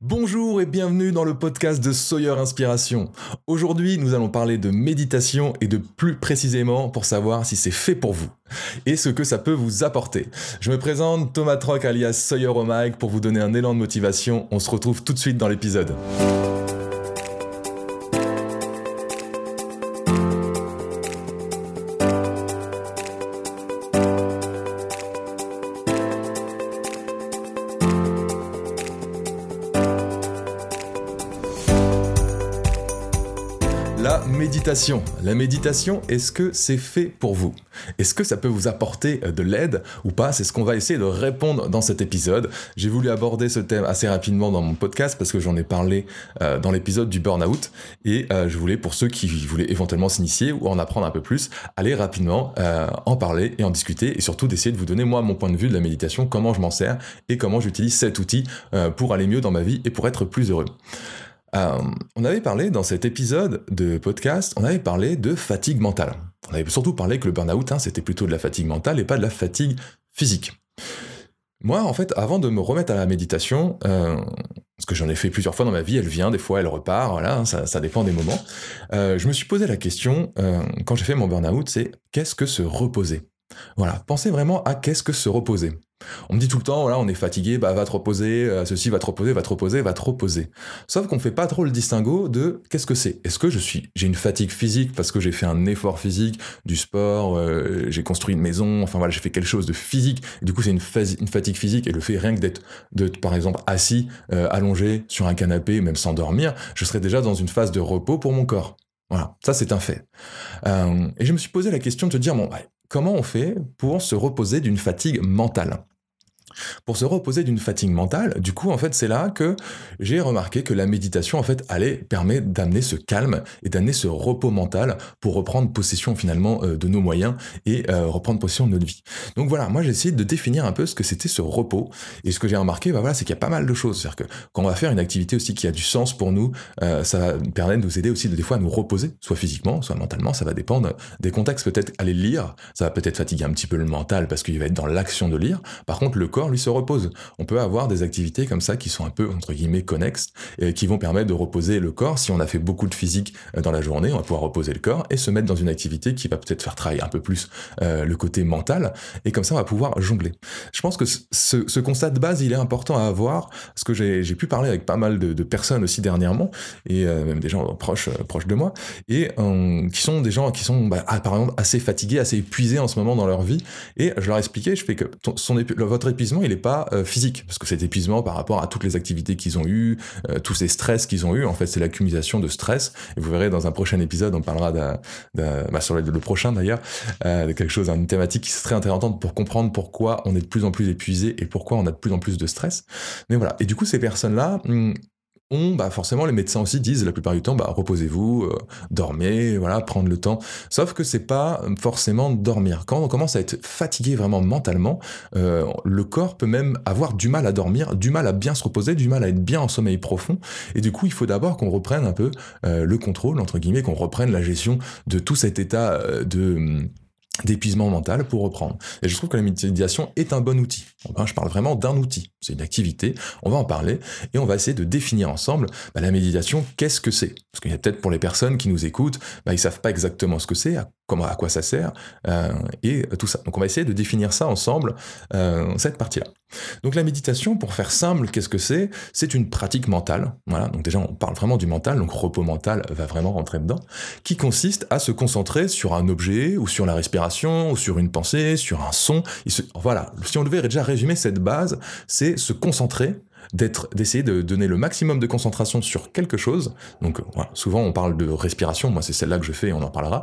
Bonjour et bienvenue dans le podcast de Sawyer Inspiration. Aujourd'hui, nous allons parler de méditation et de plus précisément pour savoir si c'est fait pour vous et ce que ça peut vous apporter. Je me présente Thomas Troc alias Sawyer au pour vous donner un élan de motivation. On se retrouve tout de suite dans l'épisode. La méditation, est-ce que c'est fait pour vous? Est-ce que ça peut vous apporter euh, de l'aide ou pas? C'est ce qu'on va essayer de répondre dans cet épisode. J'ai voulu aborder ce thème assez rapidement dans mon podcast parce que j'en ai parlé euh, dans l'épisode du burn-out et euh, je voulais, pour ceux qui voulaient éventuellement s'initier ou en apprendre un peu plus, aller rapidement en parler et en discuter et surtout d'essayer de vous donner moi mon point de vue de la méditation, comment je m'en sers et comment j'utilise cet outil pour aller mieux dans ma vie et pour être plus heureux. Euh, on avait parlé dans cet épisode de podcast, on avait parlé de fatigue mentale. On avait surtout parlé que le burn-out, hein, c'était plutôt de la fatigue mentale et pas de la fatigue physique. Moi, en fait, avant de me remettre à la méditation, euh, parce que j'en ai fait plusieurs fois dans ma vie, elle vient, des fois elle repart, voilà, ça, dépend des moments. Euh, je me suis posé la question, quand j'ai fait mon burn-out, c'est qu'est-ce que se reposer? Voilà, pensez vraiment à qu'est-ce que se reposer? On me dit tout le temps, voilà, on est fatigué, bah va te reposer, euh, ceci va te reposer, va te reposer, va te reposer. Sauf qu'on fait pas trop le distinguo de qu'est-ce que c'est. Est-ce que je suis, j'ai une fatigue physique parce que j'ai fait un effort physique, du sport, euh, j'ai construit une maison, enfin voilà, j'ai fait quelque chose de physique. Du coup, c'est une, une, fatigue physique et le fait rien que d'être, de, par exemple, assis, euh, allongé sur un canapé, même sans dormir, je serais déjà dans une phase de repos pour mon corps. Voilà, ça c'est un fait. et je me suis posé la question de te dire, bon, comment on fait pour se reposer d'une fatigue mentale? Pour se reposer d'une fatigue mentale, du coup, en fait, c'est là que j'ai remarqué que la méditation, en fait, allait permettre d'amener ce calme et d'amener ce repos mental pour reprendre possession finalement euh, de nos moyens et euh, reprendre possession de notre vie. Donc voilà, moi j'ai essayé de définir un peu ce que c'était ce repos. Et ce que j'ai remarqué, bah voilà, c'est qu'il y a pas mal de choses. C'est-à-dire que quand on va faire une activité aussi qui a du sens pour nous, euh, ça permet de nous aider aussi de, des fois à nous reposer, soit physiquement, soit mentalement, ça va dépendre des contextes. Peut-être aller lire, ça va peut-être fatiguer un petit peu le mental parce qu'il va être dans l'action de lire. Par contre, le corps, lui se repose. On peut avoir des activités comme ça qui sont un peu, entre guillemets, connexes, et qui vont permettre de reposer le corps. Si on a fait beaucoup de physique euh, dans la journée, on va pouvoir reposer le corps et se mettre dans une activité qui va peut-être faire travailler un peu plus euh, le côté mental, et comme ça, on va pouvoir jongler. Je pense que ce, constat de base, il est important à avoir, parce que j'ai pu parler avec pas mal de, personnes aussi dernièrement, et euh, même des gens proches, proches de moi, et qui sont des gens qui sont, bah, ah, par exemple, assez fatigués, assez épuisés en ce moment dans leur vie, et je leur expliquais, je fais que son, votre épuisement, il est pas euh, physique, parce que cet épuisement par rapport à toutes les activités qu'ils ont eues, euh, tous ces stress qu'ils ont eu, en fait, c'est l'accumulation de stress. Et vous verrez dans un prochain épisode, on parlera bah, sur le, prochain d'ailleurs, euh, de quelque chose, une thématique qui serait intéressante pour comprendre pourquoi on est de plus en plus épuisé et pourquoi on a de plus en plus de stress. Mais voilà. Et du coup, ces personnes-là, hmm, on, bah forcément, les médecins aussi disent la plupart du temps, bah reposez-vous, euh, dormez, voilà, prendre le temps. Sauf que c'est pas forcément dormir. Quand on commence à être fatigué vraiment mentalement, euh, le corps peut même avoir du mal à dormir, du mal à bien se reposer, du mal à être bien en sommeil profond. Et du coup, il faut d'abord qu'on reprenne un peu euh, le contrôle entre guillemets, qu'on reprenne la gestion de tout cet état de d'épuisement mental pour reprendre. Et je trouve que la méditation est un bon outil. Je parle vraiment d'un outil. C'est une activité. On va en parler et on va essayer de définir ensemble bah, la méditation. Qu'est-ce que c'est? Parce qu'il y a peut-être pour les personnes qui nous écoutent, bah, ils savent pas exactement ce que c'est, à quoi ça sert euh, et tout ça. Donc on va essayer de définir ça ensemble, euh, cette partie-là. Donc la méditation, pour faire simple, qu'est-ce que c'est? C'est une pratique mentale. Voilà. Donc déjà, on parle vraiment du mental. Donc repos mental va vraiment rentrer dedans, qui consiste à se concentrer sur un objet ou sur la respiration ou sur une pensée, sur un son. Voilà. Si on devait déjà résumer cette base, c'est se concentrer d'être, d'essayer de donner le maximum de concentration sur quelque chose. Donc voilà, souvent on parle de respiration, moi c'est celle-là que je fais, on en parlera.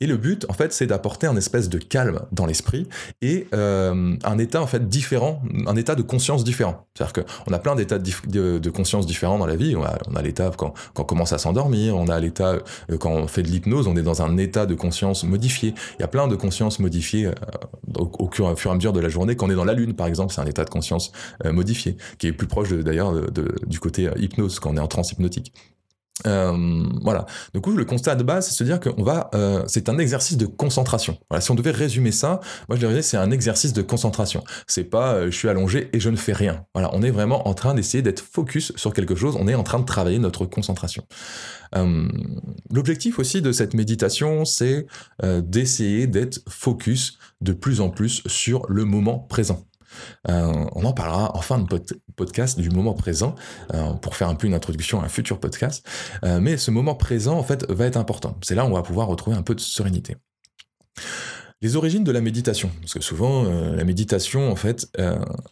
Et le but, en fait, c'est d'apporter un espèce de calme dans l'esprit et euh, un état en fait différent, un état de conscience différent. C'est-à-dire qu'on a plein d'états de, conscience différents dans la vie. On a, l'état quand, quand, on commence à s'endormir, on a l'état euh, quand on fait de l'hypnose, on est dans un état de conscience modifié. Il y a plein de consciences modifiées euh, au, au, fur et à mesure de la journée. Quand on est dans la lune, par exemple, c'est un état de conscience modifié qui est plus proche d'ailleurs du côté euh, hypnose, quand on est en transe hypnotique. Euh, voilà. Du coup, le constat de base, c'est se dire qu'on va, euh, c'est un exercice de concentration. Si on devait résumer ça, moi je dirais c'est un exercice de concentration. C'est pas euh, je suis allongé et je ne fais rien. Voilà, on est vraiment en train d'essayer d'être focus sur quelque chose. On est en train de travailler notre concentration. L'objectif aussi de cette méditation, c'est d'essayer d'être focus de plus en plus sur le moment présent. Euh, on en parlera en fin de podcast du moment présent euh, pour faire un peu une introduction à un futur podcast. Euh, mais ce moment présent, en fait, va être important. C'est là où on va pouvoir retrouver un peu de sérénité. Les origines de la méditation, parce que souvent la méditation, en fait,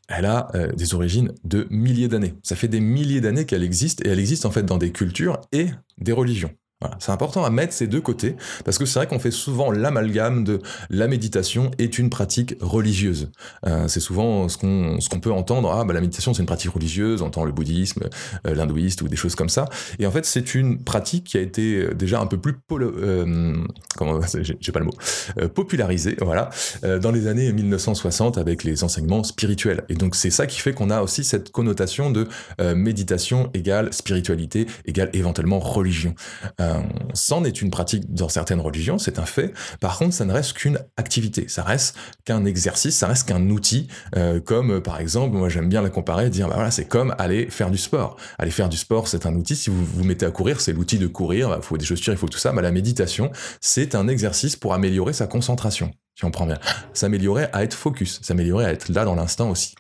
elle a des origines de milliers d'années. Ça fait des milliers d'années qu'elle existe, et elle existe en fait dans des cultures et des religions. C'est important à mettre ces deux côtés, parce que c'est vrai qu'on fait souvent l'amalgame de la méditation est une pratique religieuse. Euh, c'est souvent ce qu'on ce peut entendre, ah bah la méditation c'est une pratique religieuse, on entend le bouddhisme, euh, ou des choses comme ça. Et en fait c'est une pratique qui a été euh, déjà un peu plus euh, le mot popularisée, voilà, dans les années 1960 avec les enseignements spirituels. Et donc c'est ça qui fait qu'on a aussi cette connotation de méditation égale spiritualité égale éventuellement religion. Euh, c'en est une pratique dans certaines religions, c'est un fait. Par contre, ça ne reste qu'une activité, ça reste qu'un exercice, ça reste qu'un outil, euh, comme euh, par exemple, moi j'aime bien la comparer, dire bah voilà, c'est comme aller faire du sport. Aller faire du sport, c'est un outil. Si vous vous mettez à courir, c'est l'outil de courir. Il faut des chaussures, il faut tout ça. Mais la méditation, c'est un exercice pour améliorer sa concentration. Si on prend bien, s'améliorer à être focus, s'améliorer à être là dans l'instant aussi.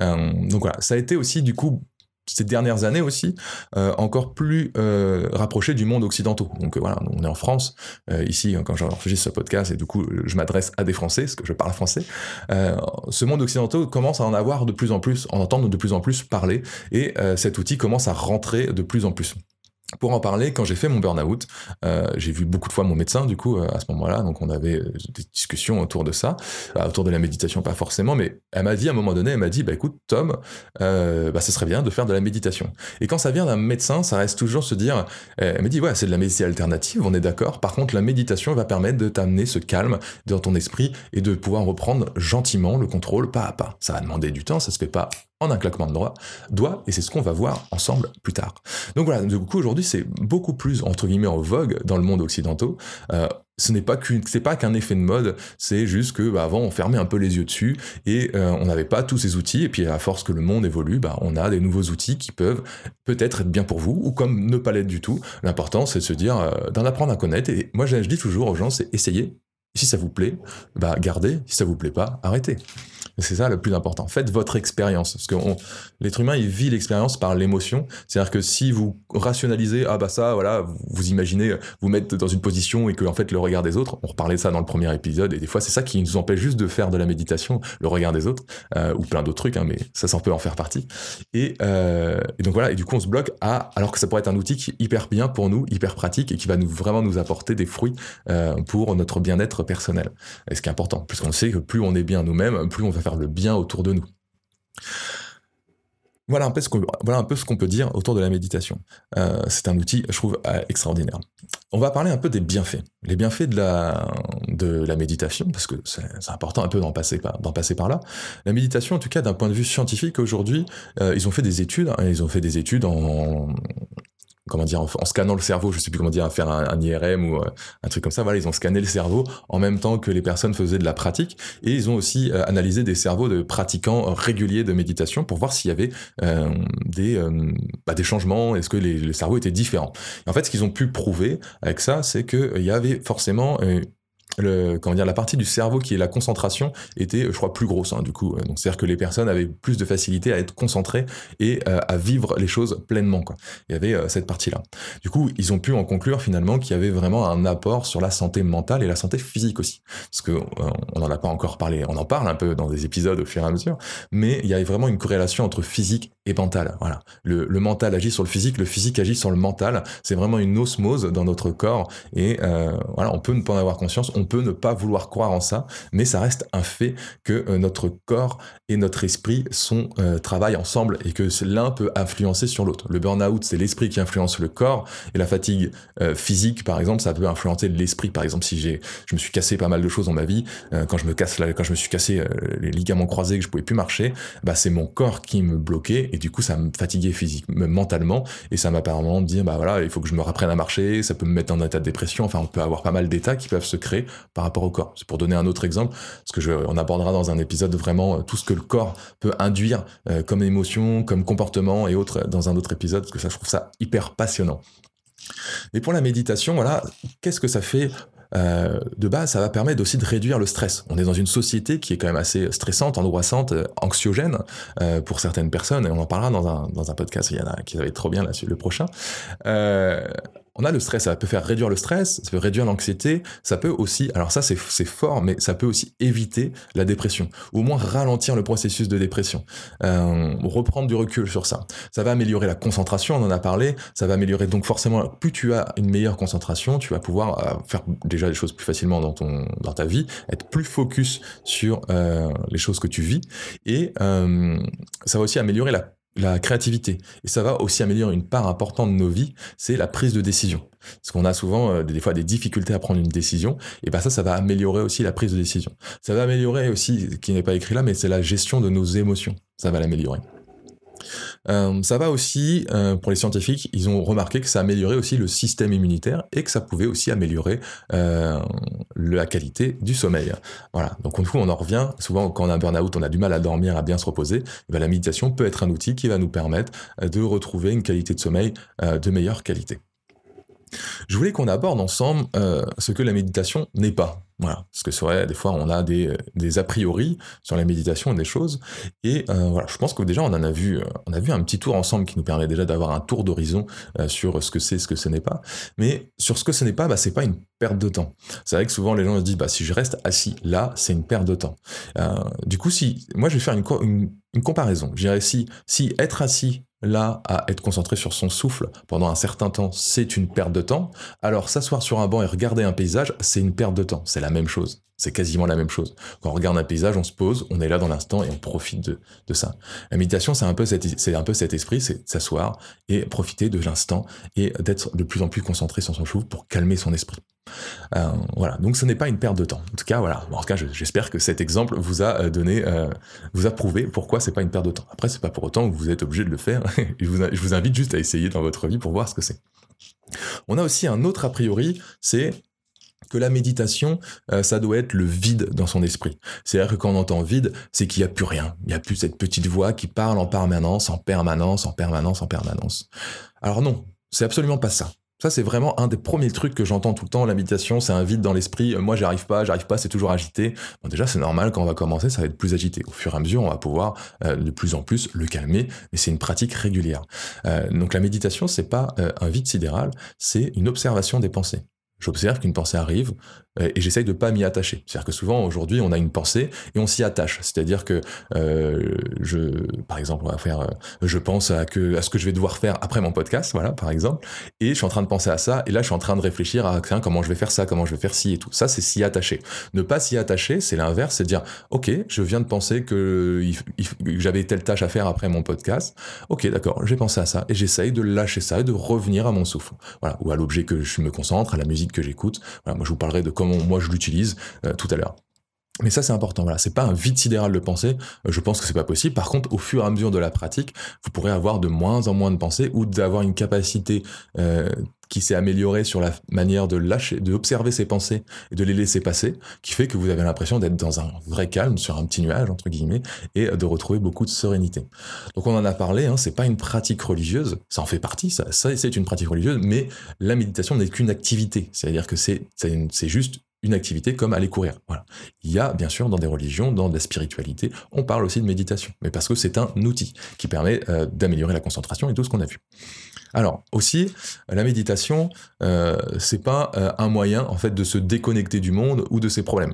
donc voilà, ça a été aussi du coup ces dernières années aussi, euh, encore plus euh, rapproché du monde occidental. Donc euh, voilà, on est en France, ici, quand j'enregistre ce podcast, et du coup, je m'adresse à des Français, parce que je parle français, ce monde occidental commence à en avoir de plus en plus, en entendre de plus en plus parler, et cet outil commence à rentrer de plus en plus pour en parler, quand j'ai fait mon burn-out, euh, j'ai vu beaucoup de fois mon médecin, du coup, euh, à ce moment-là, donc on avait euh, des discussions autour de ça, bah, autour de la méditation, pas forcément, mais elle m'a dit, à un moment donné, elle m'a dit, bah écoute, Tom, bah ce serait bien de faire de la méditation. Et quand ça vient d'un médecin, ça reste toujours se dire, elle m'a dit, ouais, c'est de la médecine alternative, on est d'accord, par contre, la méditation va permettre de t'amener ce calme dans ton esprit et de pouvoir reprendre gentiment le contrôle pas à pas. Ça va demander du temps, ça se fait pas en un claquement de doigts, et c'est ce qu'on va voir ensemble plus tard. Donc voilà, du coup aujourd'hui c'est beaucoup plus entre guillemets en vogue dans le monde occidental. Euh, ce n'est pas qu'un effet de mode, c'est juste que bah, avant on fermait un peu les yeux dessus et euh, on n'avait pas tous ces outils. Et puis à force que le monde évolue, bah, on a des nouveaux outils qui peuvent peut-être être bien pour vous ou comme ne pas l'être du tout. L'important c'est de se dire, euh, d'en apprendre à connaître. Et moi je, dis toujours aux gens, c'est essayer. Si ça vous plaît, bah gardez. Si ça vous plaît pas, arrêtez. C'est ça le plus important. Faites votre expérience. Parce que l'être humain, il vit l'expérience par l'émotion. C'est-à-dire que si vous rationalisez, ah bah ça, voilà, vous, imaginez vous mettre dans une position et que, en fait, le regard des autres, on reparlait de ça dans le premier épisode, et des fois, c'est ça qui nous empêche juste de faire de la méditation, le regard des autres, euh, ou plein d'autres trucs, hein, mais ça, ça peut en faire partie. Et, euh, et, donc voilà, et du coup, on se bloque à, alors que ça pourrait être un outil qui est hyper bien pour nous, hyper pratique, et qui va nous, vraiment nous apporter des fruits euh, pour notre bien-être personnel. Et ce qui est important, puisqu'on sait que plus on est bien nous-mêmes, plus on va faire le bien autour de nous. Voilà un, peu ce voilà qu'on peut dire autour de la méditation. Euh, c'est un outil, je trouve, euh, extraordinaire. On va parler un peu des bienfaits. Les bienfaits de la, de la méditation, parce que c'est important un peu d'en passer, par, passer par là. La méditation, en tout cas, d'un point de vue scientifique, aujourd'hui, euh, ils ont fait des études, hein, ils ont fait des études en, comment dire, en, scannant le cerveau, je sais plus comment dire, faire un, IRM ou euh, un truc comme ça. Voilà, ils ont scanné le cerveau en même temps que les personnes faisaient de la pratique, et ils ont aussi euh, analysé des cerveaux de pratiquants réguliers de méditation pour voir s'il y avait euh, des bah, des changements, est-ce que les, le cerveau était différent. en fait, ce qu'ils ont pu prouver avec ça, c'est qu'il y avait forcément le, comment dire, la partie du cerveau qui est la concentration était, je crois, plus grosse, hein, du coup. Donc, c'est-à-dire que les personnes avaient plus de facilité à être concentrées et euh, à vivre les choses pleinement, quoi. Il y avait euh, cette partie-là. Du coup, ils ont pu en conclure finalement qu'il y avait vraiment un apport sur la santé mentale et la santé physique aussi. Parce que euh, on n'en a pas encore parlé, on en parle un peu dans des épisodes au fur et à mesure, mais il y avait vraiment une corrélation entre physique et mental. Voilà. Le, mental agit sur le physique, le physique agit sur le mental. C'est vraiment une osmose dans notre corps et voilà, on peut ne pas en avoir conscience, on peut ne pas vouloir croire en ça, mais ça reste un fait que euh, notre corps et notre esprit sont euh, travaillent ensemble et que l'un peut influencer sur l'autre. Le burn-out, c'est l'esprit qui influence le corps et la fatigue euh, physique, par exemple, ça peut influencer l'esprit. Par exemple, si j'ai, je me suis cassé pas mal de choses dans ma vie, quand je me casse, quand je me suis cassé les ligaments croisés, que je pouvais plus marcher, bah c'est mon corps qui me bloquait et du coup ça me fatiguait physiquement, mentalement, et ça m'a permis de dire bah voilà, il faut que je me rapprenne à marcher, ça peut me mettre en état de dépression. Enfin, on peut avoir pas mal d'états qui peuvent se créer par rapport au corps. C'est pour donner un autre exemple, parce que on abordera dans un épisode vraiment euh, tout ce que le corps peut induire euh, comme émotion, comme comportement et autres dans un autre épisode, parce que ça je trouve ça hyper passionnant. Et pour la méditation, voilà, qu'est-ce que ça fait euh, de base, ça va permettre aussi de réduire le stress. On est dans une société qui est quand même assez stressante, angoissante, euh, anxiogène euh, pour certaines personnes, et on en parlera dans un, dans un podcast, il y en a qui va être trop bien là, le prochain. Euh, on a le stress, ça peut faire réduire le stress, ça peut réduire l'anxiété, ça peut aussi, alors ça c'est fort, mais ça peut aussi éviter la dépression, au moins ralentir le processus de dépression, euh, reprendre du recul sur ça. Ça va améliorer la concentration, on en a parlé, ça va améliorer donc forcément, plus tu as une meilleure concentration, tu vas pouvoir euh, faire déjà des choses plus facilement dans, ton, dans ta vie, être plus focus sur euh, les choses que tu vis, et ça va aussi améliorer la la créativité. Et ça va aussi améliorer une part importante de nos vies, c'est la prise de décision. Parce qu'on a souvent euh, des fois des difficultés à prendre une décision, et ben ça, ça va améliorer aussi la prise de décision. Ça va améliorer aussi, qui n'est pas écrit là, mais c'est la gestion de nos émotions. Ça va l'améliorer. Euh, ça va aussi, euh, pour les scientifiques, ils ont remarqué que ça améliorait aussi le système immunitaire et que ça pouvait aussi améliorer euh, la qualité du sommeil. Voilà. Donc du coup, on en revient. Souvent, quand on a un burn-out, on a du mal à dormir, à bien se reposer. Ben, la méditation peut être un outil qui va nous permettre de retrouver une qualité de sommeil de meilleure qualité. Je voulais qu'on aborde ensemble ce que la méditation n'est pas. Voilà, parce que c'est vrai, des fois on a des, a priori sur la méditation et des choses, et euh, voilà, je pense que déjà on en a vu, euh, on a vu un petit tour ensemble qui nous permet déjà d'avoir un tour d'horizon euh, sur ce que c'est, ce que ce n'est pas. Mais sur ce que ce n'est pas, bah, c'est pas une perte de temps. C'est vrai que souvent les gens se disent, bah si je reste assis là, c'est une perte de temps. Du coup, si moi je vais faire une, une, une comparaison, je dirais si être assis là à être concentré sur son souffle pendant un certain temps, c'est une perte de temps. Alors s'asseoir sur un banc et regarder un paysage, c'est une perte de temps. C'est la même chose. C'est quasiment la même chose. Quand on regarde un paysage, on se pose, on est là dans l'instant et on profite de, ça. La méditation, c'est un peu c'est un peu cet esprit, c'est s'asseoir et profiter de l'instant et d'être de plus en plus concentré sur son souffle pour calmer son esprit. Euh, voilà, donc ce n'est pas une perte de temps. En tout cas, voilà. En tout cas, j'espère que cet exemple vous a euh, donné, euh, vous a prouvé pourquoi c'est pas une perte de temps. Après, c'est pas pour autant que vous êtes obligé de le faire. je, vous, je vous invite juste à essayer dans votre vie pour voir ce que c'est. On a aussi un autre a priori, c'est que la méditation, ça doit être le vide dans son esprit. C'est-à-dire que quand on entend vide, c'est qu'il n'y a plus rien. Il n'y a plus cette petite voix qui parle en permanence, en permanence, en permanence, en permanence. Alors non, c'est absolument pas ça. Ça, c'est vraiment un des premiers trucs que j'entends tout le temps. La méditation, c'est un vide dans l'esprit. Moi, j'arrive pas, j'arrive pas, c'est toujours agité. Bon, déjà, c'est normal, quand on va commencer, ça va être plus agité. Au fur et à mesure, on va pouvoir euh, de plus en plus le calmer, mais c'est une pratique régulière. Euh, donc la méditation, c'est pas euh, un vide sidéral, c'est une observation des pensées. J'observe qu'une pensée arrive euh, et j'essaye de pas m'y attacher. C'est-à-dire que souvent aujourd'hui on a une pensée et on s'y attache. C'est-à-dire que euh, je, par exemple, on va faire, euh, je pense à que à ce que je vais devoir faire après mon podcast, voilà, par exemple, et je suis en train de penser à ça et là je suis en train de réfléchir à tiens, comment je vais faire ça, comment je vais faire ci et tout. Ça c'est s'y attacher. Ne pas s'y attacher, c'est l'inverse, c'est dire ok, je viens de penser que, que j'avais telle tâche à faire après mon podcast. Ok, d'accord, j'ai pensé à ça et j'essaye de lâcher ça et de revenir à mon souffle, voilà, ou à l'objet que je me concentre, à la musique que j'écoute. Voilà, moi, je vous parlerai de moi je l'utilise euh, tout à l'heure. Mais ça, c'est important. Voilà, c'est pas un vide sidéral de pensée. Euh, je pense que c'est pas possible. Par contre, au fur et à mesure de la pratique, vous pourrez avoir de moins en moins de pensées ou d'avoir une capacité euh, qui s'est améliorée sur la manière de lâcher, de observer ses pensées et de les laisser passer, qui fait que vous avez l'impression d'être dans un vrai calme, sur un petit nuage entre guillemets, et de retrouver beaucoup de sérénité. Donc on en a parlé. Hein, c'est pas une pratique religieuse. Ça en fait partie. Ça, c'est une pratique religieuse, mais la méditation n'est qu'une activité. C'est-à-dire que c'est juste une activité comme aller courir. Voilà. Il y a bien sûr dans des religions, dans la spiritualité, on parle aussi de méditation, mais parce que c'est un outil qui permet euh, d'améliorer la concentration et tout ce qu'on a vu. Alors aussi, la méditation, euh, c'est pas euh, un moyen en fait de se déconnecter du monde ou de ses problèmes.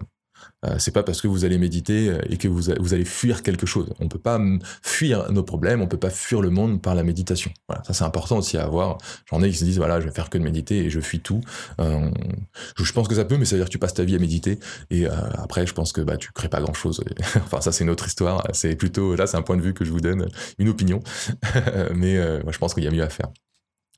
Euh, c'est pas parce que vous allez méditer euh, et que vous, vous allez fuir quelque chose. On peut pas fuir nos problèmes, on peut pas fuir le monde par la méditation. Voilà, ça c'est important aussi à avoir. J'en ai qui se disent voilà, je vais faire que de méditer et je fuis tout. Euh, je pense que ça peut, mais ça veut dire que tu passes ta vie à méditer et après je pense que bah tu crées pas grand chose. enfin ça c'est une autre histoire. C'est plutôt là c'est un point de vue que je vous donne, une opinion, mais je pense qu'il y a mieux à faire.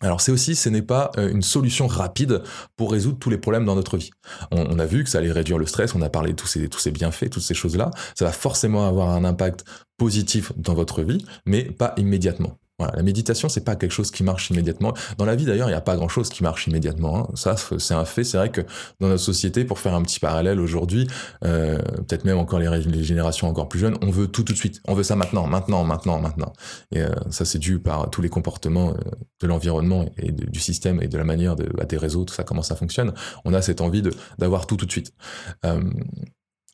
Alors c'est aussi, ce n'est pas euh, une solution rapide pour résoudre tous les problèmes dans notre vie. On, a vu que ça allait réduire le stress, on a parlé de tous ces, tous ces bienfaits, toutes ces choses-là. Ça va forcément avoir un impact positif dans votre vie, mais pas immédiatement la méditation, c'est pas quelque chose qui marche immédiatement. Dans la vie, d'ailleurs, il n'y a pas grand-chose qui marche immédiatement. Hein. Ça, c'est un fait. C'est vrai que dans notre société, pour faire un petit parallèle aujourd'hui, euh, peut-être même encore les, générations encore plus jeunes, on veut tout tout de suite. On veut ça maintenant, maintenant, maintenant, maintenant. Et euh, ça, c'est dû par tous les comportements euh, de l'environnement et du système et de la manière de, bah, des réseaux, tout ça, comment ça fonctionne. On a cette envie d'avoir tout tout de suite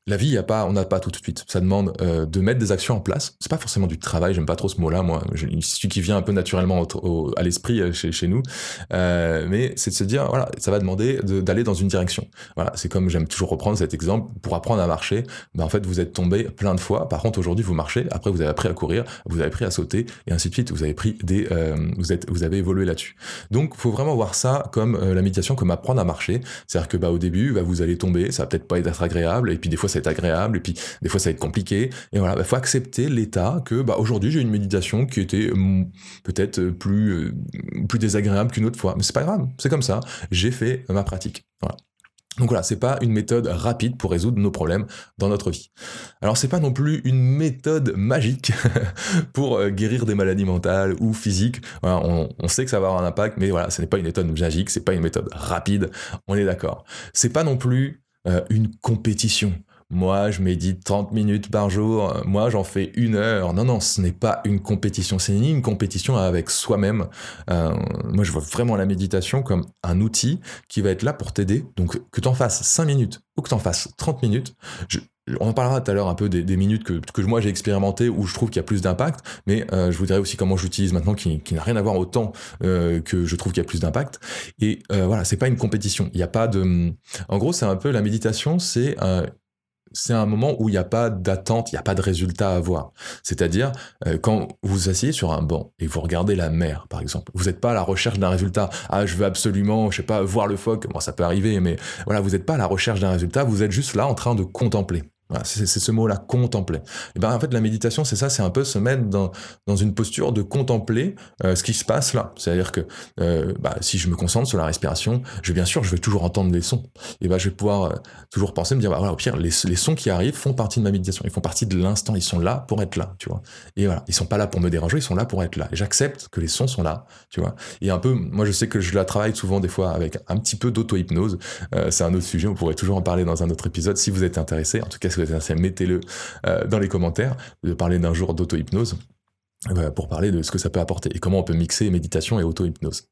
la vie, y a pas, on n'a pas tout de suite. Ça demande euh, de mettre des actions en place. C'est pas forcément du travail, j'aime pas trop ce mot-là, moi. Je, celui qui vient un peu naturellement à l'esprit euh, chez, nous. Euh, mais c'est de se dire, voilà, ça va demander d'aller dans une direction. Voilà, c'est comme j'aime toujours reprendre cet exemple. Pour apprendre à marcher, ben en fait, vous êtes tombé plein de fois. Par contre, aujourd'hui, vous marchez. Après, vous avez appris à courir, vous avez appris à sauter, et ainsi de suite. Vous avez pris des, vous êtes, vous avez évolué là-dessus. Donc, faut vraiment voir ça comme la méditation, comme apprendre à marcher. C'est-à-dire que, bah, au début, bah, vous allez tomber, ça va peut-être pas être agréable, et puis des fois, être agréable, et puis des fois ça va être compliqué. Et voilà, il bah, faut accepter l'état que bah, aujourd'hui j'ai une méditation qui était hum, peut-être plus, euh, plus désagréable qu'une autre fois. Mais c'est pas grave, c'est comme ça. J'ai fait ma pratique. Voilà. Donc voilà, c'est pas une méthode rapide pour résoudre nos problèmes dans notre vie. Alors c'est pas non plus une méthode magique pour euh, guérir des maladies mentales ou physiques. On, sait que ça va avoir un impact, mais voilà, ce n'est pas une méthode magique, c'est pas une méthode rapide. On est d'accord. C'est pas non plus euh, une compétition. Moi, je médite 30 minutes par jour. Moi, j'en fais une heure. Non, non, ce n'est pas une compétition. C'est une compétition avec soi-même. Euh, moi, je vois vraiment la méditation comme un outil qui va être là pour t'aider. Donc, que tu en fasses 5 minutes ou que tu en fasses 30 minutes. on en parlera tout à l'heure un peu des, minutes que, que moi j'ai expérimenté où je trouve qu'il y a plus d'impact, mais euh, je vous dirai aussi comment j'utilise maintenant qui, n'a rien à voir autant euh, que je trouve qu'il y a plus d'impact. Et voilà, c'est pas une compétition. Il n'y a pas de. En gros, c'est un peu la méditation, c'est c'est un moment où il n'y a pas d'attente, il n'y a pas de résultat à avoir. C'est-à-dire, euh, quand vous vous asseyez sur un banc et vous regardez la mer, par exemple, vous n'êtes pas à la recherche d'un résultat. Ah, je veux absolument, je sais pas, voir le phoque. Bon, ça peut arriver, mais voilà, vous n'êtes pas à la recherche d'un résultat, vous êtes juste là en train de contempler c'est ce mot-là, contempler. Et ben en fait, la méditation, c'est ça, c'est un peu se mettre dans, dans une posture de contempler euh, ce qui se passe là. C'est-à-dire que euh, bah, si je me concentre sur la respiration, je bien sûr, je vais toujours entendre des sons. Et ben je vais pouvoir euh, toujours penser, me dire, bah, au pire, les, les, sons qui arrivent font partie de ma méditation. Ils font partie de l'instant. Ils sont là pour être là, tu vois. Et voilà, ils sont pas là pour me déranger, ils sont là pour être là. Et j'accepte que les sons sont là, tu vois. Et un peu, moi, je sais que je la travaille souvent des fois avec un petit peu d'auto-hypnose. c'est un autre sujet. On pourrait toujours en parler dans un autre épisode si vous êtes intéressé. En tout cas, mettez-le euh, dans les commentaires, de parler d'un jour d'auto-hypnose euh, pour parler de ce que ça peut apporter et comment on peut mixer méditation et auto-hypnose.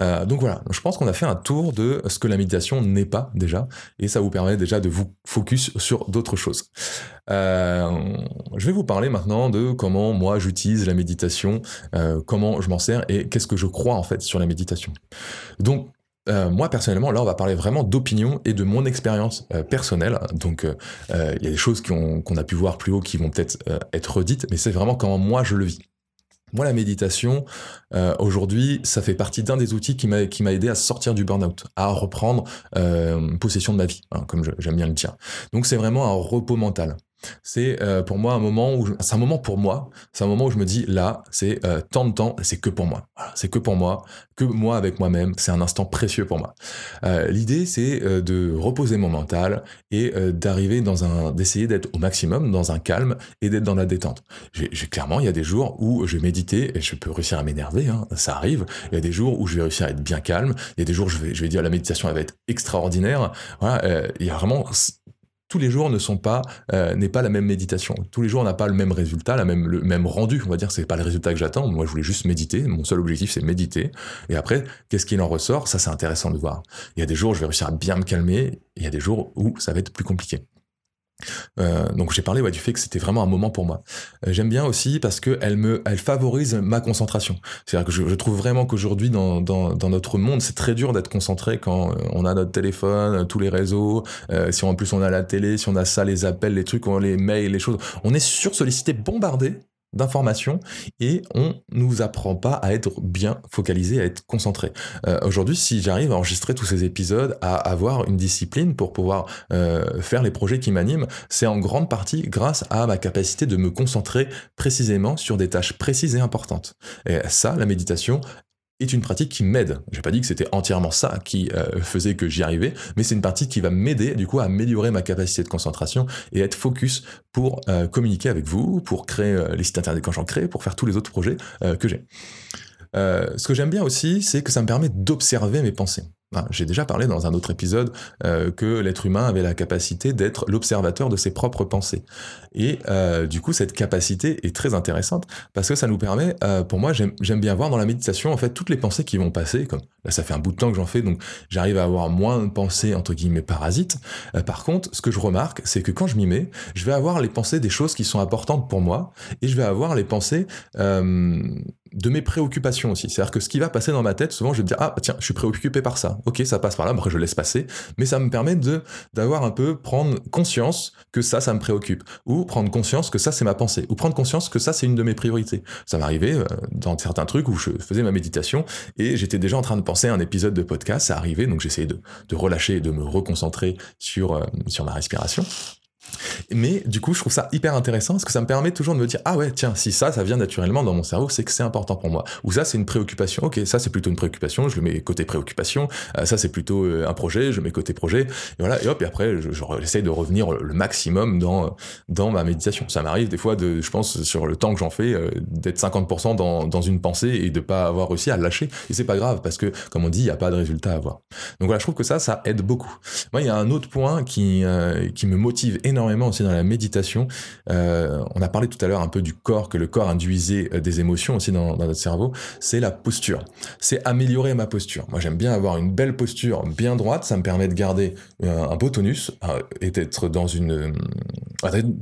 Euh, donc voilà, je pense qu'on a fait un tour de ce que la méditation n'est pas déjà, et ça vous permet déjà de vous focus sur d'autres choses. je vais vous parler maintenant de comment moi j'utilise la méditation, comment je m'en sers et qu'est-ce que je crois en fait sur la méditation. Donc euh, moi personnellement, là on va parler vraiment d'opinion et de mon expérience euh, personnelle. Donc euh, il y a des choses qu'on a pu voir plus haut qui vont peut-être être redites, mais c'est vraiment comment moi je le vis. Moi, la méditation, aujourd'hui, ça fait partie d'un des outils qui m'a aidé à sortir du burn-out, à reprendre possession de ma vie, hein, comme j'aime bien le dire. Donc, c'est vraiment un repos mental. C'est euh, pour moi un moment où c'est un moment pour moi, c'est un moment où je me dis là, c'est euh, tant de temps, c'est que pour moi. c'est que pour moi, que moi avec moi-même, c'est un instant précieux pour moi. Euh, l'idée c'est de reposer mon mental et d'arriver dans un d'essayer d'être au maximum dans un calme et d'être dans la détente. J'ai clairement, il y a des jours où je vais méditer et je peux réussir à m'énerver, hein, ça arrive. Il y a des jours où je vais réussir à être bien calme. Il y a des jours où je vais, je vais dire la méditation elle va être extraordinaire. Il y a vraiment tous les jours ne sont pas euh, n'est pas la même méditation. Tous les jours on n'a pas le même résultat, la même le même rendu. On va dire c'est pas le résultat que j'attends. Moi je voulais juste méditer. Mon seul objectif c'est méditer. Et après qu'est-ce qu'il en ressort? Ça c'est intéressant de voir. Il y a des jours où je vais réussir à bien me calmer. Il y a des jours où ça va être plus compliqué. Euh, donc j'ai parlé ouais, du fait que c'était vraiment un moment pour moi. Euh, j'aime bien aussi parce qu'elle me, elle favorise ma concentration. C'est-à-dire que je, je, trouve vraiment qu'aujourd'hui dans, dans, dans, notre monde, c'est très dur d'être concentré quand euh, on a notre téléphone, tous les réseaux, euh, si en plus on a la télé, si on a ça, les appels, les trucs, les mails, les choses. On est sursollicité, bombardé d'informations et on nous apprend pas à être bien focalisé, à être concentré. Euh, Aujourd'hui, si j'arrive à enregistrer tous ces épisodes, à avoir une discipline pour pouvoir euh, faire les projets qui m'animent, c'est en grande partie grâce à ma capacité de me concentrer précisément sur des tâches précises et importantes. Et ça, la méditation est une pratique qui m'aide. J'ai pas dit que c'était entièrement ça qui euh, faisait que j'y arrivais, mais c'est une pratique qui va m'aider du coup à améliorer ma capacité de concentration et être focus pour euh, communiquer avec vous, pour créer euh, les sites internet quand j'en crée, pour faire tous les autres projets que j'ai. ce que j'aime bien aussi, c'est que ça me permet d'observer mes pensées. J'ai déjà parlé dans un autre épisode euh, que l'être humain avait la capacité d'être l'observateur de ses propres pensées. Et euh, du coup, cette capacité est très intéressante parce que ça nous permet, euh, pour moi, j'aime bien voir dans la méditation, en fait, toutes les pensées qui vont passer. Comme là, ça fait un bout de temps que j'en fais, donc j'arrive à avoir moins de pensées, entre guillemets, parasites. par contre, ce que je remarque, c'est que quand je m'y mets, je vais avoir les pensées des choses qui sont importantes pour moi et je vais avoir les pensées de mes préoccupations aussi. C'est-à-dire que ce qui va passer dans ma tête, souvent, je vais me dire, ah, tiens, je suis préoccupé par ça. Ok, ça passe par là, après je laisse passer. Mais ça me permet de, d'avoir un peu, prendre conscience que ça, ça me préoccupe. Ou prendre conscience que ça, c'est ma pensée. Ou prendre conscience que ça, c'est une de mes priorités. Ça m'arrivait euh, dans certains trucs où je faisais ma méditation et j'étais déjà en train de penser à un épisode de podcast. Ça arrivait, donc j'essayais de, de relâcher et de me reconcentrer sur, euh, sur ma respiration. Mais du coup, je trouve ça hyper intéressant parce que ça me permet toujours de me dire ah ouais tiens si ça ça vient naturellement dans mon cerveau c'est que c'est important pour moi. Ou ça c'est une préoccupation. Ok ça c'est plutôt une préoccupation je le mets côté préoccupation. Euh, ça c'est plutôt euh, un projet je le mets côté projet. Et voilà et hop et après j'essaye de revenir le maximum dans dans ma méditation. Ça m'arrive des fois de je pense sur le temps que j'en fais euh, d'être 50% dans, dans une pensée et de pas avoir réussi à lâcher. Et c'est pas grave parce que comme on dit il y a pas de résultat à avoir donc voilà je trouve que ça ça aide beaucoup. Moi il y a un autre point qui qui me motive énormément aussi dans la méditation. Euh, on a parlé tout à l'heure un peu du corps, que le corps induisait euh, des émotions aussi dans, notre cerveau. C'est la posture. C'est améliorer ma posture. Moi, j'aime bien avoir une belle posture bien droite. Ça me permet de garder euh, un beau tonus et d'être dans une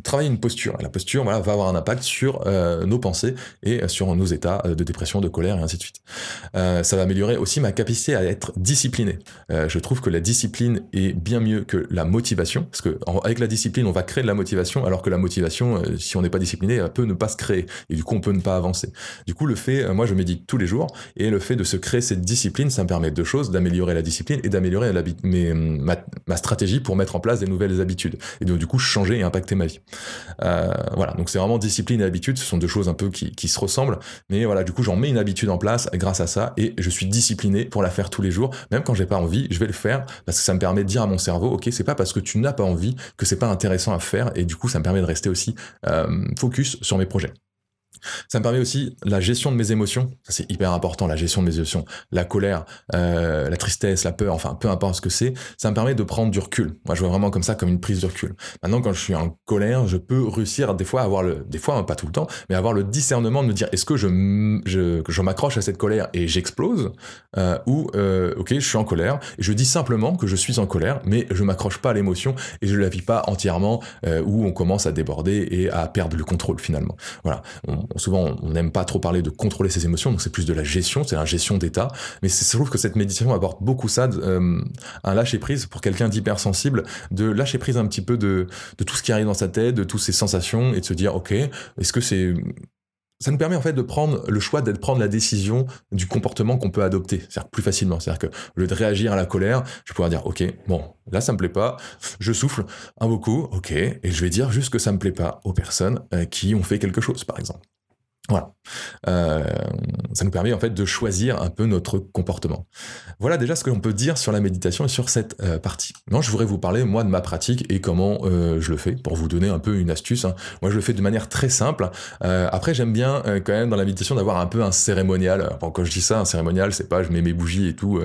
travailler une posture. La posture, va avoir un impact sur nos pensées et sur nos états de dépression, de colère et ainsi de suite. ça va améliorer aussi ma capacité à être discipliné. je trouve que la discipline est bien mieux que la motivation, parce que avec la discipline, on va créer de la motivation, alors que la motivation, euh, si on n'est pas discipliné, elle peut ne pas se créer. Et du coup, on peut ne pas avancer. Du coup, le fait, euh, moi, je médite tous les jours, et le fait de se créer cette discipline, ça me permet deux choses, d'améliorer la discipline et d'améliorer ma, ma, stratégie pour mettre en place des nouvelles habitudes. Et donc, du coup, changer et impacter ma vie. Euh, voilà, donc c'est vraiment discipline et habitude, ce sont deux choses un peu qui, qui se ressemblent, mais voilà, du coup, j'en mets une habitude en place grâce à ça, et je suis discipliné pour la faire tous les jours, même quand j'ai pas envie, je vais le faire, parce que ça me permet de dire à mon cerveau, ok, c'est pas parce que tu n'as pas envie que c'est pas intéressant à faire et du coup ça me permet de rester aussi euh, focus sur mes projets. Ça me permet aussi la gestion de mes émotions. Ça, c'est hyper important, la gestion de mes émotions. La colère, euh, la tristesse, la peur, enfin, peu importe ce que c'est. Ça me permet de prendre du recul. Moi, je vois vraiment comme ça, comme une prise de recul. Maintenant, quand je suis en colère, je peux réussir des fois à avoir le, des fois, hein, pas tout le temps, mais avoir le discernement de me dire, est-ce que je, m'accroche à cette colère et j'explose, euh, ou, euh, ok, je suis en colère, et je dis simplement que je suis en colère, mais je m'accroche pas à l'émotion et je la vis pas entièrement, où on commence à déborder et à perdre le contrôle finalement. Voilà souvent on n'aime pas trop parler de contrôler ses émotions, donc c'est plus de la gestion, c'est la gestion d'état. Mais je trouve que cette méditation apporte beaucoup ça, euh, un lâcher prise pour quelqu'un d'hypersensible, de lâcher prise un petit peu de, tout ce qui arrive dans sa tête, de toutes ses sensations, et de se dire ok, est-ce que c'est ça nous permet en fait de prendre le choix d'être prendre la décision du comportement qu'on peut adopter, c'est-à-dire plus facilement. C'est-à-dire que lieu de réagir à la colère, je vais pouvoir dire ok, bon, là ça me plaît pas, je souffle un beau coup, ok, et je vais dire juste que ça me plaît pas aux personnes euh, qui ont fait quelque chose, par exemple. Voilà. Euh, ça nous permet en fait de choisir un peu notre comportement. Voilà déjà ce que l'on peut dire sur la méditation et sur cette euh, partie. Maintenant, je voudrais vous parler moi de ma pratique et comment euh, je le fais pour vous donner un peu une astuce. Hein. Moi, je le fais de manière très simple. après, j'aime bien quand même dans la méditation d'avoir un peu un cérémonial. quand je dis ça, un cérémonial, c'est pas je mets mes bougies et tout.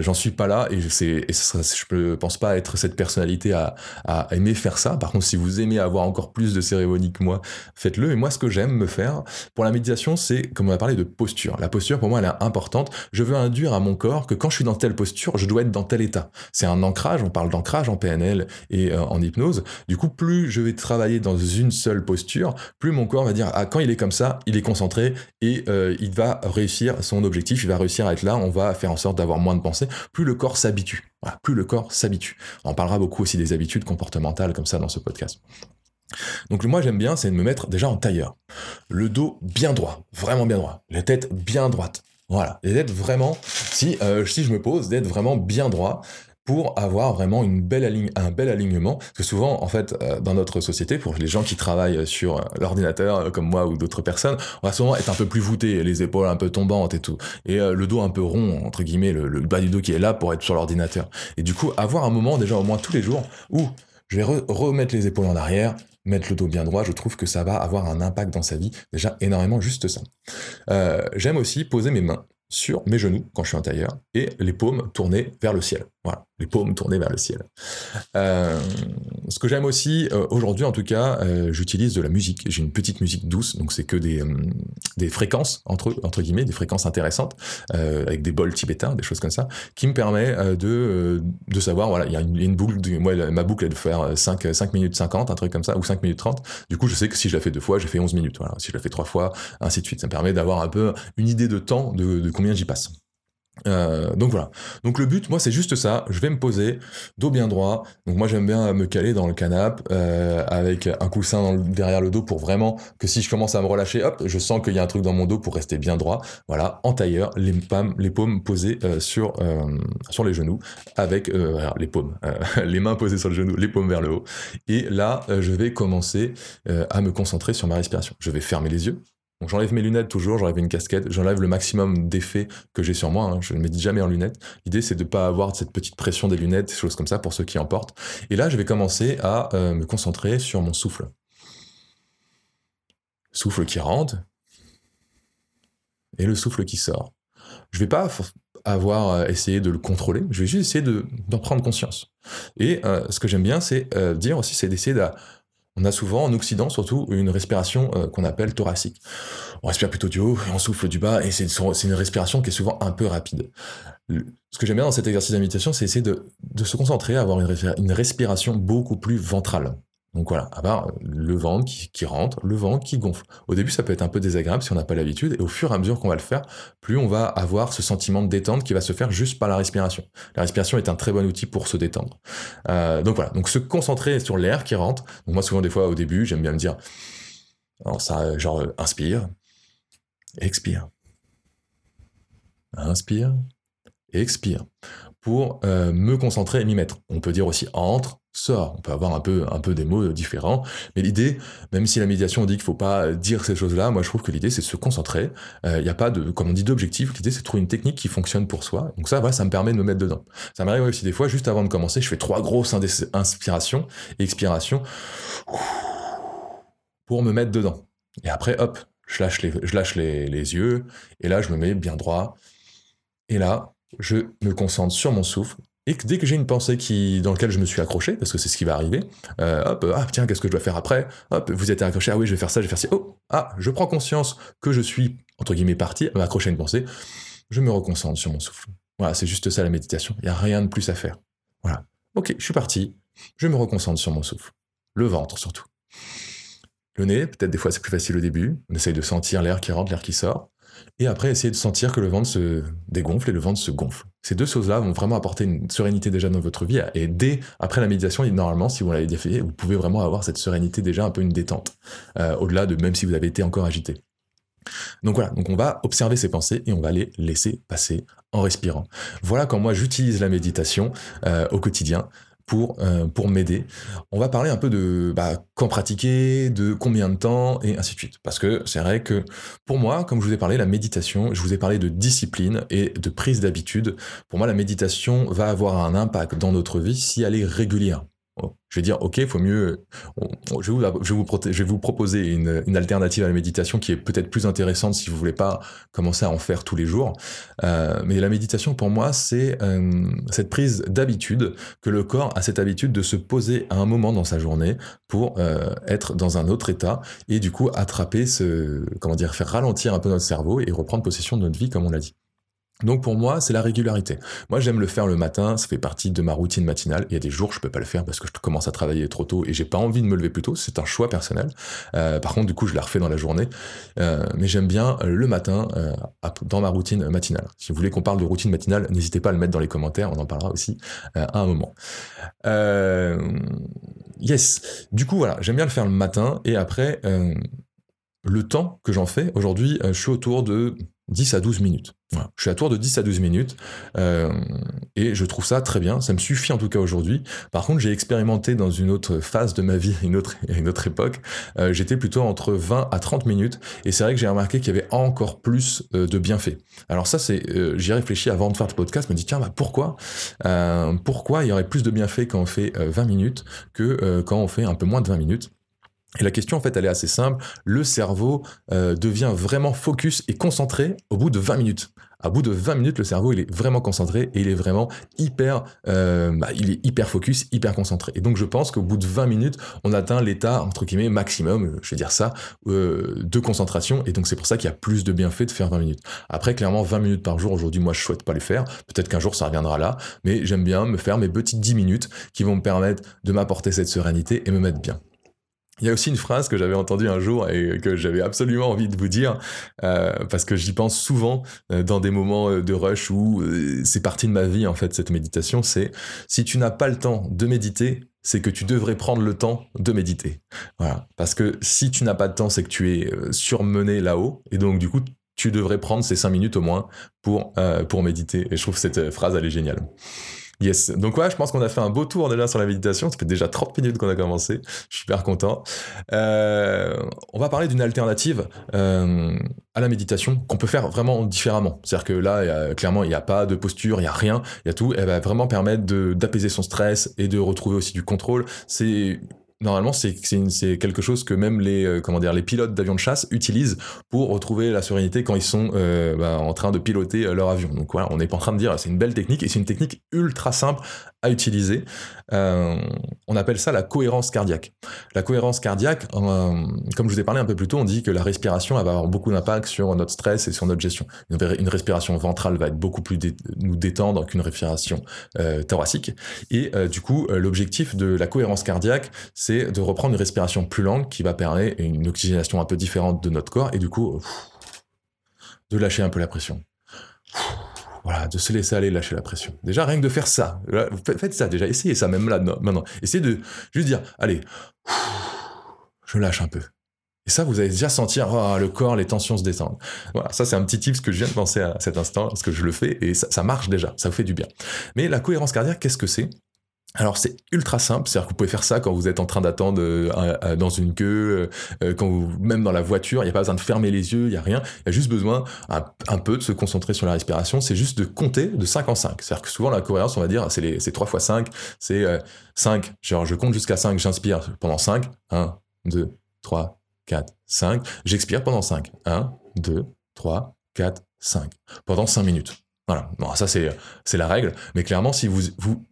J'en suis pas là et, et je pense pas être cette personnalité à, à aimer faire ça. Par contre, si vous aimez avoir encore plus de cérémonie que moi, faites-le. Et moi, ce que j'aime me faire pour la méditation, c'est, comme on a parlé de posture. La posture, pour moi, elle est importante. Je veux induire à mon corps que quand je suis dans telle posture, je dois être dans tel état. C'est un ancrage, on parle d'ancrage en PNL et euh, en hypnose. Du coup, plus je vais travailler dans une seule posture, plus mon corps va dire, ah, quand il est comme ça, il est concentré et euh, il va réussir son objectif, il va réussir à être là, on va faire en sorte d'avoir moins de pensées. Plus le corps s'habitue. plus le corps s'habitue. On parlera beaucoup aussi des habitudes comportementales comme ça dans ce podcast. Donc moi j'aime bien, c'est de me mettre déjà en tailleur. Le dos bien droit, vraiment bien droit. La tête bien droite. Voilà. Et d'être vraiment, si, euh, si je me pose, d'être vraiment bien droit. pour avoir vraiment une belle un bel alignement. Parce que souvent, en fait, euh, dans notre société, pour les gens qui travaillent sur euh, l'ordinateur, comme moi ou d'autres personnes, on va souvent être un peu plus voûté, les épaules un peu tombantes et tout. Et le dos un peu rond, entre guillemets, le, bas du dos qui est là pour être sur l'ordinateur. Et du coup, avoir un moment, déjà au moins tous les jours, où je vais remettre les épaules en arrière, mettre le dos bien droit, je trouve que ça va avoir un impact dans sa vie, déjà énormément juste ça. J'aime aussi poser mes mains sur mes genoux quand je suis en tailleur et les paumes tournées vers le ciel. Voilà, les paumes tournées vers le ciel. Euh, ce que j'aime aussi, euh, aujourd'hui en tout cas, euh, j'utilise de la musique. J'ai une petite musique douce, donc c'est que des, des fréquences, entre, entre guillemets, des fréquences intéressantes, avec des bols tibétains, des choses comme ça, qui me permet de, de savoir, voilà, il y a une, boucle, moi, ma boucle est de faire 5, 5 minutes 50, un truc comme ça, ou 5 minutes 30. Du coup, je sais que si je la fais deux fois, j'ai fait 11 minutes. Voilà. Si je la fais trois fois, ainsi de suite. Ça me permet d'avoir un peu une idée de temps de, de combien j'y passe. Euh, donc voilà. Donc le but, moi, c'est juste ça. Je vais me poser, dos bien droit. Donc moi, j'aime bien me caler dans le canapé euh, avec un coussin derrière le dos pour vraiment que si je commence à me relâcher, hop, je sens qu'il y a un truc dans mon dos pour rester bien droit. Voilà, en tailleur, les, les paumes posées euh, sur sur les genoux, avec les paumes, les mains posées sur le genou, les paumes vers le haut. Et là, je vais commencer à me concentrer sur ma respiration. Je vais fermer les yeux. J'enlève mes lunettes toujours, j'enlève une casquette, j'enlève le maximum d'effets que j'ai sur moi. Hein. Je ne me dis jamais en lunettes. L'idée c'est de ne pas avoir cette petite pression des lunettes, des choses comme ça pour ceux qui en portent. Et là je vais commencer à euh, me concentrer sur mon souffle. Souffle qui rentre et le souffle qui sort. Je vais pas avoir euh, essayé de le contrôler, je vais juste essayer d'en prendre conscience. Et euh, ce que j'aime bien, c'est dire aussi, c'est d'essayer de on a souvent, en Occident surtout, une respiration euh, qu'on appelle thoracique. On respire plutôt du haut on souffle du bas, et c'est une respiration qui est souvent un peu rapide. Ce que j'aime bien dans cet exercice d'invitation, c'est essayer de, se concentrer à avoir une respiration beaucoup plus ventrale. Donc voilà, avoir le ventre qui, rentre, le ventre qui gonfle. Au début, ça peut être un peu désagréable si on n'a pas l'habitude, et au fur et à mesure qu'on va le faire, plus on va avoir ce sentiment de détente qui va se faire juste par la respiration. La respiration est un très bon outil pour se détendre. Euh, donc voilà, donc se concentrer sur l'air qui rentre. Moi, souvent des fois au début, j'aime bien me dire, ça, genre inspire, expire, inspire, expire, pour euh, me concentrer et m'y mettre. On peut dire aussi entre, sort. On peut avoir un peu, un peu des mots différents, mais l'idée, même si la médiation dit qu'il faut pas dire ces choses-là, moi je trouve que l'idée c'est de se concentrer. Il euh, n'y a pas de, comme on dit, d'objectif. L'idée c'est de trouver une technique qui fonctionne pour soi. Donc ça, ça me permet de me mettre dedans. Ça m'arrive aussi des fois, juste avant de commencer, je fais trois grosses inspirations et expirations pour me mettre dedans. Et après, hop, je lâche les, je lâche les, les yeux, et là je me mets bien droit. Et là, je me concentre sur mon souffle et dès que j'ai une pensée qui, dans laquelle je me suis accroché, parce que c'est ce qui va arriver, euh, hop, ah tiens, qu'est-ce que je dois faire après? Hop, vous êtes accroché, ah oui, je vais faire ça, je vais faire ci. Oh, ah, je prends conscience que je suis, entre guillemets, parti, m'accrocher à une pensée, je me reconcentre sur mon souffle. Voilà, c'est juste ça la méditation. Il n'y a rien de plus à faire. Voilà. Ok, je suis parti, je me reconcentre sur mon souffle. Le ventre surtout. Le nez, peut-être des fois c'est plus facile au début, on essaye de sentir l'air qui rentre, l'air qui sort et après essayer de sentir que le ventre se dégonfle et le ventre se gonfle. Ces deux choses-là vont vraiment apporter une sérénité déjà dans votre vie et dès après la méditation, normalement, si vous l'avez déjà fait, vous pouvez vraiment avoir cette sérénité déjà un peu une détente, euh, au-delà de même si vous avez été encore agité. Donc voilà, donc on va observer ces pensées et on va les laisser passer en respirant. Voilà quand moi j'utilise la méditation euh, au quotidien pour, euh, pour m'aider. On va parler un peu de bah, quand pratiquer, de combien de temps, et ainsi de suite. Parce que c'est vrai que pour moi, comme je vous ai parlé, la méditation, je vous ai parlé de discipline et de prise d'habitude. Pour moi, la méditation va avoir un impact dans notre vie si elle est régulière. Je vais dire, ok, il faut mieux. je, vais vous, proposer une, alternative à la méditation qui est peut-être plus intéressante si vous voulez pas commencer à en faire tous les jours. Euh, mais la méditation, pour moi, c'est euh, cette prise d'habitude que le corps a cette habitude de se poser à un moment dans sa journée pour euh, être dans un autre état et du coup attraper ce, comment dire, faire ralentir un peu notre cerveau et reprendre possession de notre vie, comme on l'a dit. Donc pour moi, c'est la régularité. Moi, j'aime le faire le matin, ça fait partie de ma routine matinale. Il y a des jours, je peux pas le faire parce que je commence à travailler trop tôt et j'ai pas envie de me lever plus tôt. C'est un choix personnel. Euh, par contre, du coup, je la refais dans la journée. Euh, mais j'aime bien euh, le matin dans ma routine matinale. Si vous voulez qu'on parle de routine matinale, n'hésitez pas à le mettre dans les commentaires. On en parlera aussi à un moment. yes. Du coup, voilà, j'aime bien le faire le matin et après le temps que j'en fais, aujourd'hui, je suis autour de 10 à 12 minutes. Je suis à tour de 10 à 12 minutes euh, et je trouve ça très bien. Ça me suffit en tout cas aujourd'hui. Par contre, j'ai expérimenté dans une autre phase de ma vie, une autre, une autre époque. Euh, j'étais plutôt entre 20 à 30 minutes et c'est vrai que j'ai remarqué qu'il y avait encore plus euh, de bienfaits. Alors ça, c'est, j'y ai réfléchi avant de faire le podcast. Je me dis tiens, bah, pourquoi, pourquoi il y aurait plus de bienfaits quand on fait 20 minutes que quand on fait un peu moins de 20 minutes? Et la question, en fait, elle est assez simple. Le cerveau euh, devient vraiment focus et concentré au bout de 20 minutes. À bout de 20 minutes, le cerveau, il est vraiment concentré et il est vraiment hyper, euh, bah, il est hyper focus, hyper concentré. Et donc, je pense qu'au bout de 20 minutes, on atteint l'état, entre guillemets, maximum, je vais dire ça, euh, de concentration. Et donc, c'est pour ça qu'il y a plus de bienfaits de faire 20 minutes. Après, clairement, 20 minutes par jour, aujourd'hui, moi, je souhaite pas les faire. Peut-être qu'un jour, ça reviendra là. Mais j'aime bien me faire mes petites 10 minutes qui vont me permettre de m'apporter cette sérénité et me mettre bien. Il y a aussi une phrase que j'avais entendue un jour et que j'avais absolument envie de vous dire, euh, parce que j'y pense souvent euh, dans des moments euh, de rush où c'est partie de ma vie en fait cette méditation, c'est si tu n'as pas le temps de méditer, c'est que tu devrais prendre le temps de méditer. Voilà, parce que si tu n'as pas de temps, c'est que tu es surmené là-haut et donc du coup tu devrais prendre ces cinq minutes au moins pour, pour méditer. Et je trouve cette phrase elle est géniale. Yes. Donc ouais, je pense qu'on a fait un beau tour déjà sur la méditation. Ça fait déjà 30 minutes qu'on a commencé. Je suis super content. Euh, on va parler d'une alternative euh, à la méditation qu'on peut faire vraiment différemment. C'est-à-dire que là, clairement, il n'y a pas de posture, il n'y a rien. Il y a tout. Elle va vraiment permettre d'apaiser son stress et de retrouver aussi du contrôle. C'est normalement, c'est quelque chose que même les, euh, comment dire, les pilotes d'avions de chasse utilisent pour retrouver la sérénité quand ils sont euh, bah, en train de piloter euh, leur avion. Donc voilà, on n'est pas en train de dire c'est une belle technique et c'est une technique ultra simple à utiliser. on appelle ça la cohérence cardiaque. La cohérence cardiaque, comme je vous ai parlé un peu plus tôt, on dit que la respiration va avoir beaucoup d'impact sur notre stress et sur notre gestion. Une, respiration ventrale va être beaucoup plus nous détendre qu'une respiration thoracique. Et du coup, l'objectif de la cohérence cardiaque, c'est de reprendre une respiration plus longue qui va permettre une oxygénation un peu différente de notre corps et du coup de lâcher un peu la pression. Voilà, de se laisser aller, lâcher la pression. Déjà, rien que de faire ça, faites ça déjà, essayez ça même là, maintenant. Essayez de juste dire, allez, je lâche un peu. Et ça, vous allez déjà sentir oh, le corps, les tensions se détendent. Voilà, ça c'est un petit tip que je viens de penser à cet instant, parce que je le fais et ça, ça marche déjà, ça vous fait du bien. Mais la cohérence cardiaque, qu'est-ce que c'est? Alors c'est ultra simple, c'est-à-dire que vous pouvez faire ça quand vous êtes en train d'attendre euh, dans une queue, euh, euh, même dans la voiture, il n'y a pas besoin de fermer les yeux, il n'y a rien, il y a juste besoin un, peu de se concentrer sur la respiration, c'est juste de compter de 5 en 5. C'est-à-dire que souvent la cohérence, on va dire, c'est 3 fois 5, c'est 5, genre je compte jusqu'à 5, j'inspire pendant 5, 1, 2, 3, 4, 5, j'expire pendant 5, 1, 2, 3, 4, 5, pendant 5 minutes. Voilà, ça c'est la règle, mais clairement si vous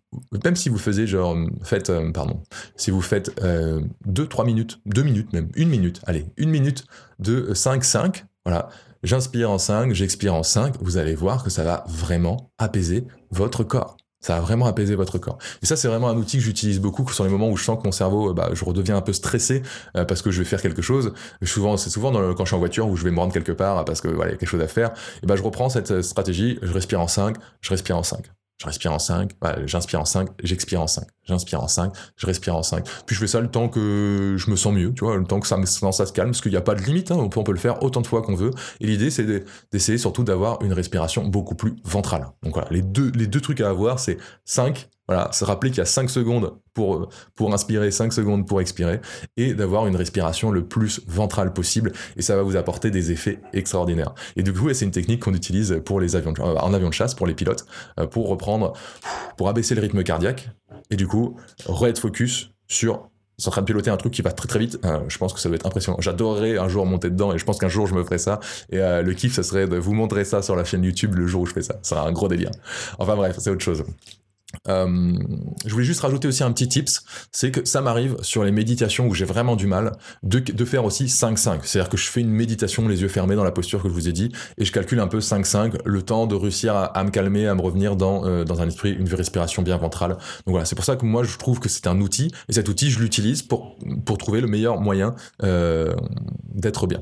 même si vous faisiez genre, faites, euh, pardon, si vous faites 2-3 euh, minutes, 2 minutes même, 1 minute, allez, 1 minute de 5-5, voilà, j'inspire en 5, j'expire en 5, vous allez voir que ça va vraiment apaiser votre corps. Ça va vraiment apaiser votre corps. Et ça, c'est vraiment un outil que j'utilise beaucoup sur les moments où je sens que mon cerveau, bah, je redeviens un peu stressé euh, parce que je vais faire quelque chose. Souvent, c'est souvent dans quand je suis en voiture où je vais me rendre quelque part parce que voilà, il y a quelque chose à faire. Et ben, je reprends cette stratégie. Je respire en 5, je respire en 5. Je respire en 5, j'inspire en 5, j'expire en 5, j'inspire en 5, je respire en 5. Puis je fais ça le temps que je me sens mieux, tu vois, le temps que ça, me, ça se calme, parce qu'il n'y a pas de limite, hein, on, peut, on peut le faire autant de fois qu'on veut. Et l'idée, c'est d'essayer surtout d'avoir une respiration beaucoup plus ventrale. Donc voilà, les deux, les deux trucs à avoir, c'est 5, voilà, se rappeler qu'il y a 5 secondes pour, pour inspirer, 5 secondes pour expirer, et d'avoir une respiration le plus ventrale possible, et ça va vous apporter des effets extraordinaires. Et du coup, c'est une technique qu'on utilise pour les avions, euh, en avion de chasse, pour les pilotes, euh, pour reprendre, pour abaisser le rythme cardiaque, et du coup, re-être focus sur sont en train de piloter un truc qui va très très vite. Euh, je pense que ça doit être impressionnant. J'adorerais un jour monter dedans et je pense qu'un jour je me ferai ça. Et le kiff, ça serait de vous montrer ça sur la chaîne YouTube le jour où je fais ça. Sera un gros délire. Enfin bref, c'est autre chose. Euh, je voulais juste rajouter aussi un petit tips, c'est que ça m'arrive sur les méditations où j'ai vraiment du mal de, faire aussi 5-5. C'est-à-dire que je fais une méditation les yeux fermés dans la posture que je vous ai dit et je calcule un peu 5-5, le temps de réussir à, me calmer, à me revenir dans, euh, dans un esprit, une respiration bien ventrale. Donc voilà, c'est pour ça que moi je trouve que c'est un outil et cet outil je l'utilise pour, pour trouver le meilleur moyen euh, d'être bien.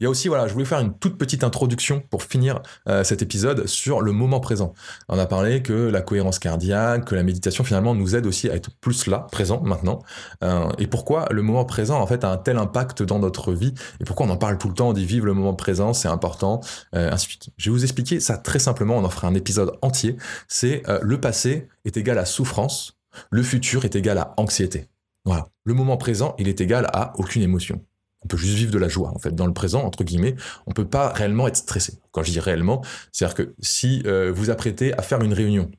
Il y a aussi, voilà, je voulais faire une toute petite introduction pour finir euh, cet épisode sur le moment présent. On a parlé que la cohérence cardiaque, que la méditation finalement nous aide aussi à être plus là, présent maintenant. Euh, et pourquoi le moment présent en fait a un tel impact dans notre vie et pourquoi on en parle tout le temps, on dit vive le moment présent, c'est important, euh, ainsi de suite. Je vais vous expliquer ça très simplement, on en fera un épisode entier. C'est le passé est égal à souffrance, le futur est égal à anxiété. Voilà. Le moment présent, il est égal à aucune émotion. On peut juste vivre de la joie, en fait. Dans le présent, entre guillemets, on peut pas réellement être stressé. Quand je dis réellement, c'est-à-dire que si euh, vous apprêtez à faire une réunion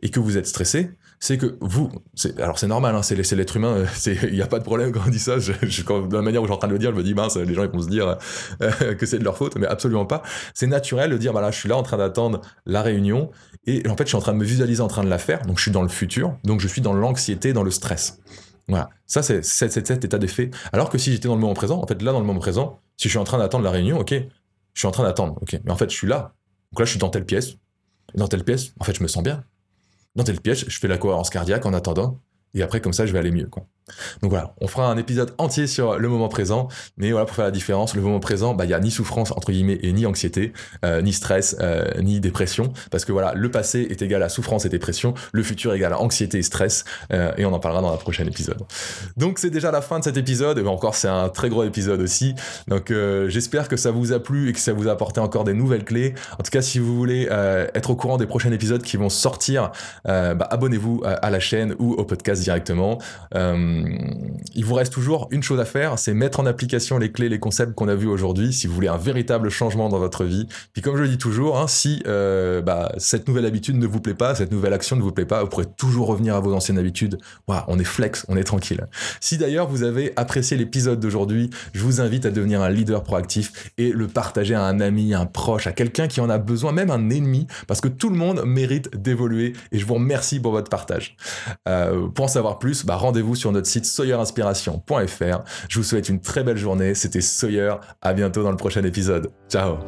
et que vous êtes stressé, c'est que vous, alors c'est normal, hein, c'est l'être humain, il n'y a pas de problème quand on dit ça. Je, de la manière où je suis en train de le dire, je me dis mince, les gens ils vont se dire euh, que c'est de leur faute, mais absolument pas. C'est naturel de dire voilà, je suis là en train d'attendre la réunion et en fait je suis en train de me visualiser en train de la faire, donc je suis dans le futur, donc je suis dans l'anxiété, dans le stress. Voilà, ça c'est cet état des faits. Alors que si j'étais dans le moment présent, en fait là dans le moment présent, si je suis en train d'attendre la réunion, ok, je suis en train d'attendre, ok, mais en fait je suis là. Donc là je suis dans telle pièce, dans telle pièce, en fait je me sens bien. Dans telle pièce, je fais la cohérence cardiaque en attendant, et après comme ça je vais aller mieux. Donc voilà, on fera un épisode entier sur le moment présent, mais voilà, pour faire la différence, le moment présent, bah, il y a ni souffrance, entre guillemets, et ni anxiété, euh, ni stress, euh, ni dépression, parce que voilà, le passé est égal à souffrance et dépression, le futur est égal à anxiété et stress, euh, et on en parlera dans la prochaine épisode. Donc c'est déjà la fin de cet épisode, et encore c'est un très gros épisode aussi, donc j'espère que ça vous a plu et que ça vous a apporté encore des nouvelles clés. En tout cas, si vous voulez être au courant des prochains épisodes qui vont sortir, bah, abonnez-vous à la chaîne ou au podcast directement. Il vous reste toujours une chose à faire, c'est mettre en application les clés, les concepts qu'on a vus aujourd'hui, si vous voulez un véritable changement dans votre vie. Puis comme je le dis toujours, hein, si euh, bah, cette nouvelle habitude ne vous plaît pas, cette nouvelle action ne vous plaît pas, vous pourrez toujours revenir à vos anciennes habitudes. on est flex, on est tranquille. Si d'ailleurs vous avez apprécié l'épisode d'aujourd'hui, je vous invite à devenir un leader proactif et le partager à un ami, un proche, à quelqu'un qui en a besoin, même un ennemi, parce que tout le monde mérite d'évoluer et je vous remercie pour votre partage. Euh, pour en savoir plus, bah, rendez-vous sur notre site sawyerinspiration.fr. Je vous souhaite une très belle journée. C'était Sawyer. À bientôt dans le prochain épisode. Ciao.